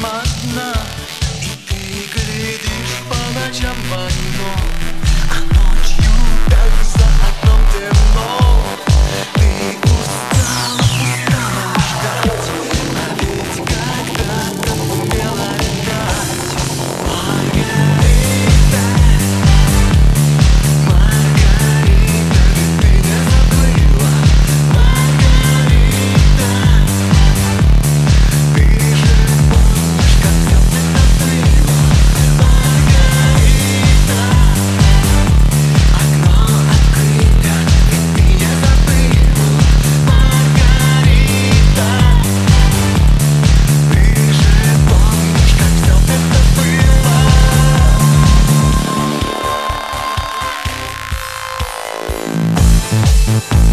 must not.